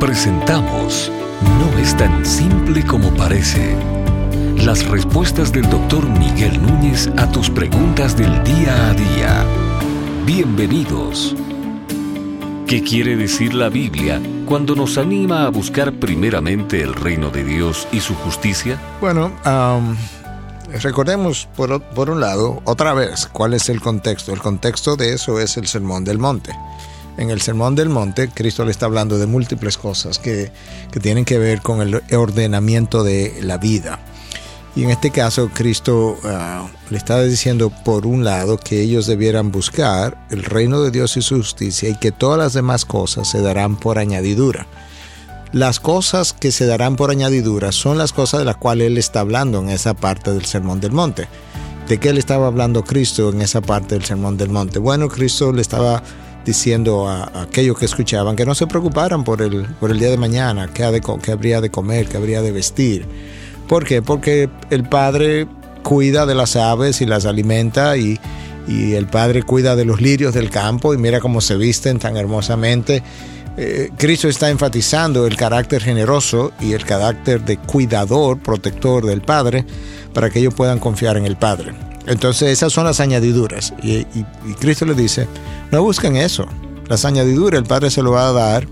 Presentamos No es tan simple como parece. Las respuestas del doctor Miguel Núñez a tus preguntas del día a día. Bienvenidos. ¿Qué quiere decir la Biblia cuando nos anima a buscar primeramente el reino de Dios y su justicia? Bueno, recordemos por, por, un lado, otra vez, cuál es el contexto. El contexto de eso es el Sermón del Monte. En el Sermón del Monte, Cristo le está hablando de múltiples cosas que, que tienen que ver con el ordenamiento de la vida. Y en este caso, Cristo uh, le está diciendo, por un lado, que ellos debieran buscar el reino de Dios y su justicia y que todas las demás cosas se darán por añadidura. Las cosas que se darán por añadidura son las cosas de las cuales Él está hablando en esa parte del Sermón del Monte. ¿De qué le estaba hablando Cristo en esa parte del Sermón del Monte? Bueno, Cristo le estaba diciendo a, aquellos que escuchaban que no se preocuparan por el, por el día de mañana, qué, habría de comer, qué habría de vestir. ¿Por qué? Porque el Padre cuida de las aves y las alimenta y, y el Padre cuida de los lirios del campo y mira cómo se visten tan hermosamente eh, Cristo está enfatizando el carácter generoso y el carácter de cuidador, protector del Padre, para que ellos puedan confiar en el Padre. Entonces esas son las añadiduras. Y, Cristo le dice, no busquen eso. Las añadiduras el Padre se lo va a dar.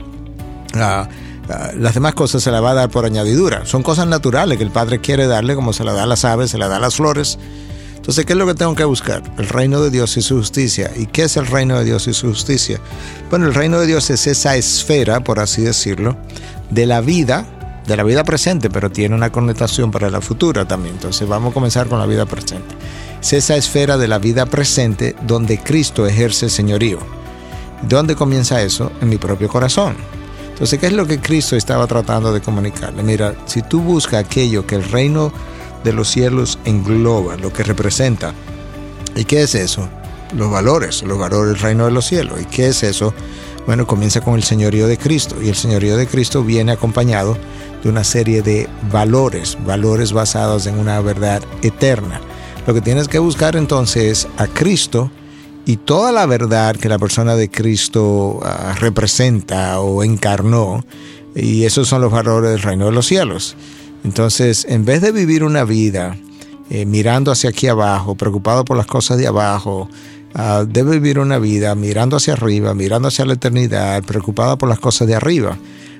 las demás cosas se las va a dar por añadidura. Son cosas naturales que el Padre quiere darle, como se la da a las aves, se la da a las flores. Entonces, ¿qué es lo que tengo que buscar? El reino de Dios y su justicia. ¿Y qué es el reino de Dios y su justicia? Bueno, el reino de Dios es esa esfera, por así decirlo, de la vida, de la vida presente, pero tiene una connotación para la futura también. Entonces, vamos a comenzar con la vida presente. Es esa esfera de la vida presente donde Cristo ejerce señorío. ¿Dónde comienza eso? En mi propio corazón. Entonces, ¿qué es lo que Cristo estaba tratando de comunicarle? Mira, si tú buscas aquello que el reino de los cielos engloba, lo que representa. ¿Y qué es eso? Los valores, los valores del reino de los cielos. ¿Y qué es eso? Bueno, comienza con el señorío de Cristo y el señorío de Cristo viene acompañado de una serie de valores, valores basados en una verdad eterna. Lo que tienes que buscar entonces es a Cristo y toda la verdad que la persona de Cristo ah, representa o encarnó, y esos son los valores del reino de los cielos. Entonces, en vez de vivir una vida eh, mirando hacia aquí abajo, preocupado por las cosas de abajo, uh, debe vivir una vida mirando hacia arriba, mirando hacia la eternidad, preocupada por las cosas de arriba.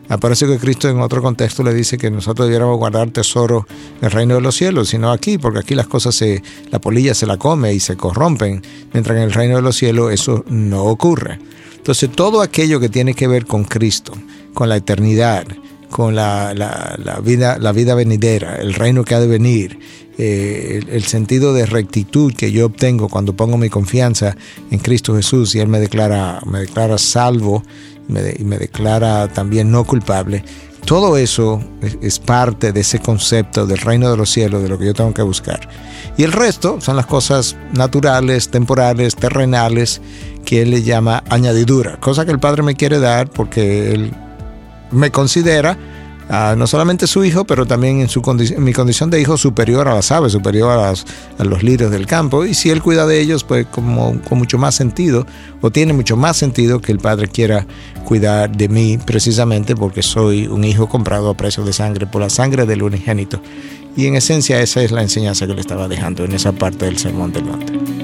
Aparece que Cristo en otro contexto le dice que nosotros debiéramos guardar tesoro en el reino de los cielos, sino aquí, porque aquí las cosas se, la polilla se la come y se corrompen, mientras en el reino de los cielos eso no ocurre. Entonces todo aquello que tiene que ver con Cristo, con la eternidad, con la, la, vida, la vida venidera, el reino que ha de venir, eh, el, sentido de rectitud que yo obtengo cuando pongo mi confianza en Cristo Jesús y Él me declara, me declara salvo y me, declara también no culpable. Todo eso es, parte de ese concepto del reino de los cielos, de lo que yo tengo que buscar. Y el resto son las cosas naturales, temporales, terrenales, que Él le llama añadidura, cosa que el Padre me quiere dar porque Él me considera no solamente su hijo, pero también en, mi condición de hijo superior a las aves, superior a, a, los lirios del campo. Y si él cuida de ellos, pues como, con mucho más sentido, o tiene mucho más sentido que el Padre quiera cuidar de mí precisamente porque soy un hijo comprado a precio de sangre por la sangre del unigénito. Y en esencia esa es la enseñanza que le estaba dejando en esa parte del Sermón del Monte.